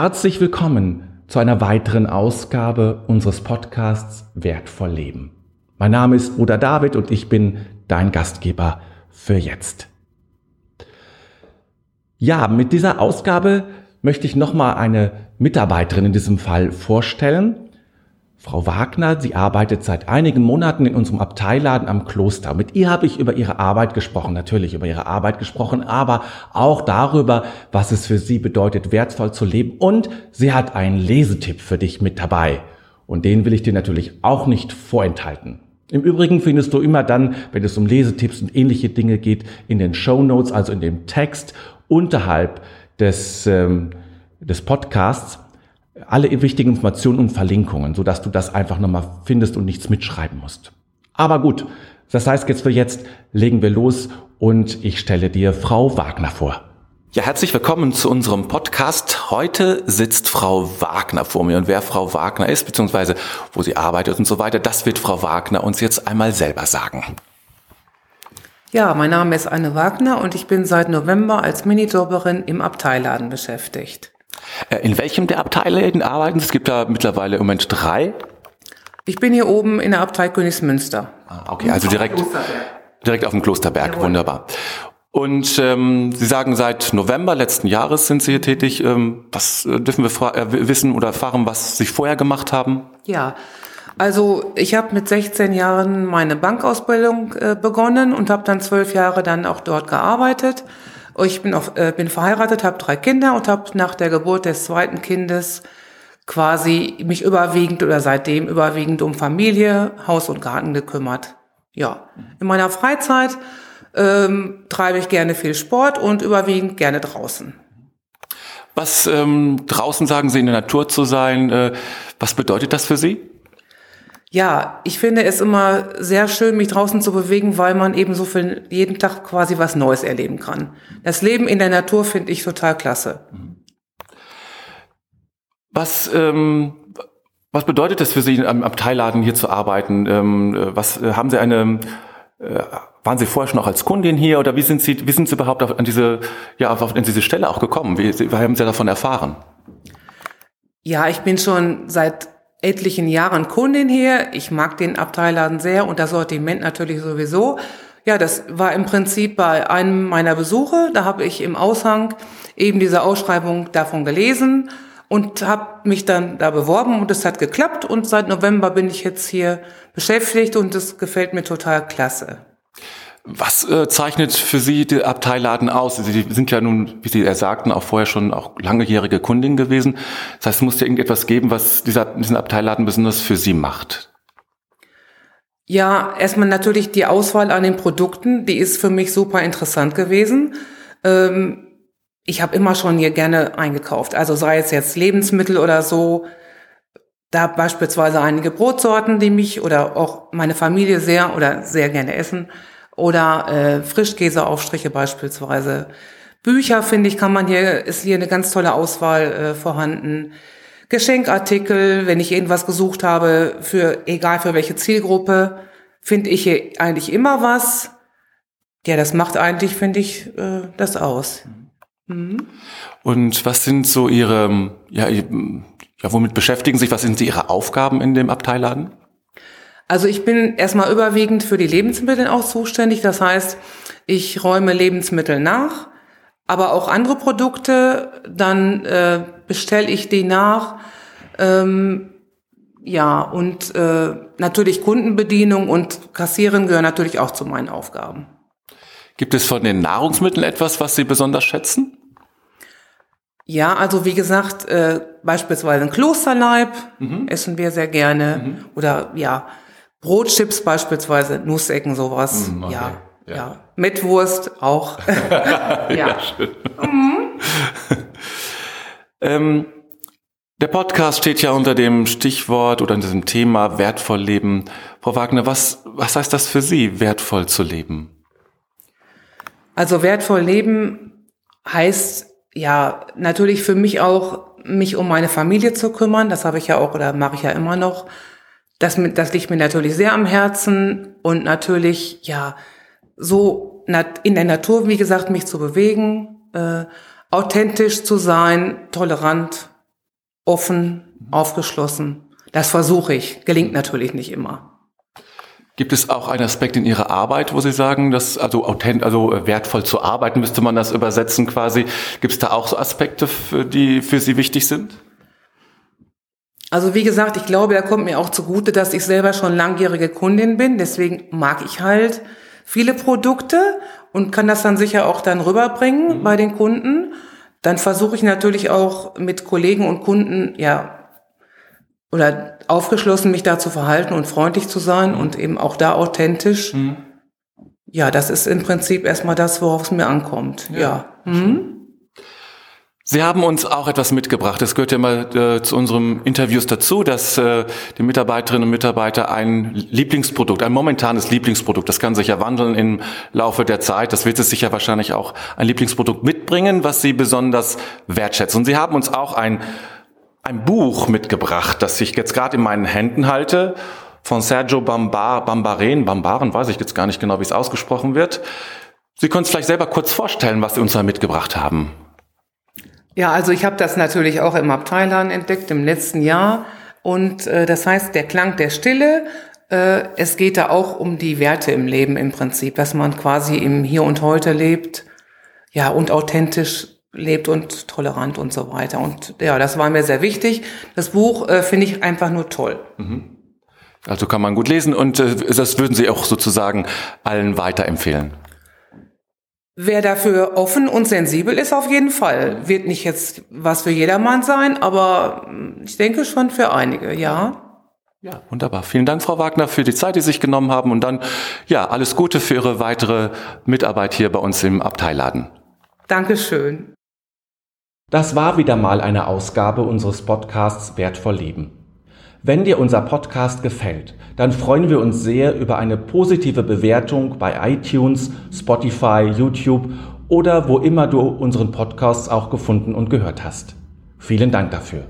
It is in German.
Herzlich willkommen zu einer weiteren Ausgabe unseres Podcasts Wertvoll Leben. Mein Name ist Bruder David und ich bin dein Gastgeber für jetzt. Ja, mit dieser Ausgabe möchte ich nochmal eine Mitarbeiterin in diesem Fall vorstellen. Frau Wagner, sie arbeitet seit einigen Monaten in unserem Abteilladen am Kloster. Mit ihr habe ich über ihre Arbeit gesprochen, natürlich über ihre Arbeit gesprochen, aber auch darüber, was es für sie bedeutet, wertvoll zu leben. Und sie hat einen Lesetipp für dich mit dabei. Und den will ich dir natürlich auch nicht vorenthalten. Im Übrigen findest du immer dann, wenn es um Lesetipps und ähnliche Dinge geht, in den Show Notes, also in dem Text unterhalb des, ähm, des Podcasts, alle wichtigen Informationen und Verlinkungen, sodass du das einfach nochmal findest und nichts mitschreiben musst. Aber gut, das heißt jetzt für jetzt legen wir los und ich stelle dir Frau Wagner vor. Ja, herzlich willkommen zu unserem Podcast. Heute sitzt Frau Wagner vor mir und wer Frau Wagner ist, beziehungsweise wo sie arbeitet und so weiter, das wird Frau Wagner uns jetzt einmal selber sagen. Ja, mein Name ist Anne Wagner und ich bin seit November als Minijobberin im Abteilladen beschäftigt. Äh, in welchem der Abteile arbeiten Sie? Es gibt da mittlerweile im Moment drei. Ich bin hier oben in der Abtei Königsmünster. Ah, okay, also direkt, direkt auf dem Klosterberg. Jawohl. Wunderbar. Und ähm, Sie sagen, seit November letzten Jahres sind Sie hier tätig. Ähm, was äh, dürfen wir äh, wissen oder erfahren, was Sie vorher gemacht haben? Ja, also ich habe mit 16 Jahren meine Bankausbildung äh, begonnen und habe dann zwölf Jahre dann auch dort gearbeitet. Ich bin, auf, äh, bin verheiratet, habe drei Kinder und habe nach der Geburt des zweiten Kindes quasi mich überwiegend oder seitdem überwiegend um Familie, Haus und Garten gekümmert. Ja, in meiner Freizeit ähm, treibe ich gerne viel Sport und überwiegend gerne draußen. Was ähm, draußen sagen Sie in der Natur zu sein, äh, was bedeutet das für Sie? Ja, ich finde es immer sehr schön, mich draußen zu bewegen, weil man eben so viel jeden Tag quasi was Neues erleben kann. Das Leben in der Natur finde ich total klasse. Was, ähm, was bedeutet das für Sie, am Abteilladen hier zu arbeiten? Ähm, was äh, haben Sie eine äh, waren Sie vorher schon auch als Kundin hier oder wie sind Sie, wie sind Sie überhaupt auf, an diese, ja, auf, an diese Stelle auch gekommen? Wie, wie haben Sie davon erfahren? Ja, ich bin schon seit etlichen Jahren Kundin hier. Ich mag den Abteilladen sehr und das Sortiment natürlich sowieso. Ja, das war im Prinzip bei einem meiner Besuche. Da habe ich im Aushang eben diese Ausschreibung davon gelesen und habe mich dann da beworben und es hat geklappt und seit November bin ich jetzt hier beschäftigt und es gefällt mir total klasse. Was äh, zeichnet für Sie die Abteilladen aus? Sie sind ja nun, wie Sie ja sagten, auch vorher schon auch langjährige Kundin gewesen. Das heißt, es muss ja irgendetwas geben, was dieser, diesen Abteilladen besonders für Sie macht. Ja, erstmal natürlich die Auswahl an den Produkten, die ist für mich super interessant gewesen. Ähm, ich habe immer schon hier gerne eingekauft, also sei es jetzt Lebensmittel oder so. Da beispielsweise einige Brotsorten, die mich oder auch meine Familie sehr oder sehr gerne essen oder äh, Frischkäseaufstriche beispielsweise. Bücher, finde ich, kann man hier, ist hier eine ganz tolle Auswahl äh, vorhanden. Geschenkartikel, wenn ich irgendwas gesucht habe, für egal für welche Zielgruppe, finde ich hier eigentlich immer was. Ja, das macht eigentlich, finde ich, äh, das aus. Mhm. Und was sind so Ihre, ja, ja, womit beschäftigen Sie sich, was sind Ihre Aufgaben in dem Abteilladen? Also ich bin erstmal überwiegend für die Lebensmittel auch zuständig. Das heißt, ich räume Lebensmittel nach, aber auch andere Produkte, dann äh, bestelle ich die nach. Ähm, ja, und äh, natürlich Kundenbedienung und Kassieren gehören natürlich auch zu meinen Aufgaben. Gibt es von den Nahrungsmitteln etwas, was Sie besonders schätzen? Ja, also wie gesagt, äh, beispielsweise ein Klosterleib mhm. essen wir sehr gerne. Mhm. Oder ja, Brotchips beispielsweise, Nussecken, sowas. Mm, okay. ja, ja, ja. Mit Wurst auch. ja. ja, schön. Mhm. ähm, der Podcast steht ja unter dem Stichwort oder unter diesem Thema wertvoll leben. Frau Wagner, was, was heißt das für Sie, wertvoll zu leben? Also wertvoll leben heißt ja natürlich für mich auch, mich um meine Familie zu kümmern. Das habe ich ja auch oder mache ich ja immer noch. Das, das liegt mir natürlich sehr am Herzen und natürlich, ja, so in der Natur, wie gesagt, mich zu bewegen, äh, authentisch zu sein, tolerant, offen, aufgeschlossen. Das versuche ich. Gelingt natürlich nicht immer. Gibt es auch einen Aspekt in Ihrer Arbeit, wo Sie sagen, dass also authent, also wertvoll zu arbeiten, müsste man das übersetzen quasi? Gibt es da auch so Aspekte, die für Sie wichtig sind? Also wie gesagt, ich glaube, da kommt mir auch zugute, dass ich selber schon langjährige Kundin bin. Deswegen mag ich halt viele Produkte und kann das dann sicher auch dann rüberbringen mhm. bei den Kunden. Dann versuche ich natürlich auch mit Kollegen und Kunden, ja, oder aufgeschlossen mich da zu verhalten und freundlich zu sein mhm. und eben auch da authentisch. Mhm. Ja, das ist im Prinzip erstmal das, worauf es mir ankommt. Ja. ja. Mhm. Sie haben uns auch etwas mitgebracht. Es gehört ja mal äh, zu unseren Interviews dazu, dass äh, die Mitarbeiterinnen und Mitarbeiter ein Lieblingsprodukt, ein momentanes Lieblingsprodukt, das kann sich ja wandeln im Laufe der Zeit. Das wird es sicher wahrscheinlich auch ein Lieblingsprodukt mitbringen, was Sie besonders wertschätzen. Und Sie haben uns auch ein ein Buch mitgebracht, das ich jetzt gerade in meinen Händen halte, von Sergio Bambar, Bambaren, Bambaren, weiß ich jetzt gar nicht genau, wie es ausgesprochen wird. Sie können es vielleicht selber kurz vorstellen, was Sie uns da mitgebracht haben. Ja, also ich habe das natürlich auch im Abteiladen entdeckt im letzten Jahr. Und äh, das heißt, der Klang der Stille, äh, es geht da auch um die Werte im Leben im Prinzip, dass man quasi im Hier und Heute lebt, ja, und authentisch lebt und tolerant und so weiter. Und ja, das war mir sehr wichtig. Das Buch äh, finde ich einfach nur toll. Mhm. Also kann man gut lesen und äh, das würden Sie auch sozusagen allen weiterempfehlen. Wer dafür offen und sensibel ist, auf jeden Fall. Wird nicht jetzt was für jedermann sein, aber hm, ich denke schon für einige, ja. Ja, wunderbar. Vielen Dank, Frau Wagner, für die Zeit, die Sie sich genommen haben und dann, ja, alles Gute für Ihre weitere Mitarbeit hier bei uns im Abteilladen. Dankeschön. Das war wieder mal eine Ausgabe unseres Podcasts Wertvoll Leben. Wenn dir unser Podcast gefällt, dann freuen wir uns sehr über eine positive Bewertung bei iTunes, Spotify, YouTube oder wo immer du unseren Podcast auch gefunden und gehört hast. Vielen Dank dafür.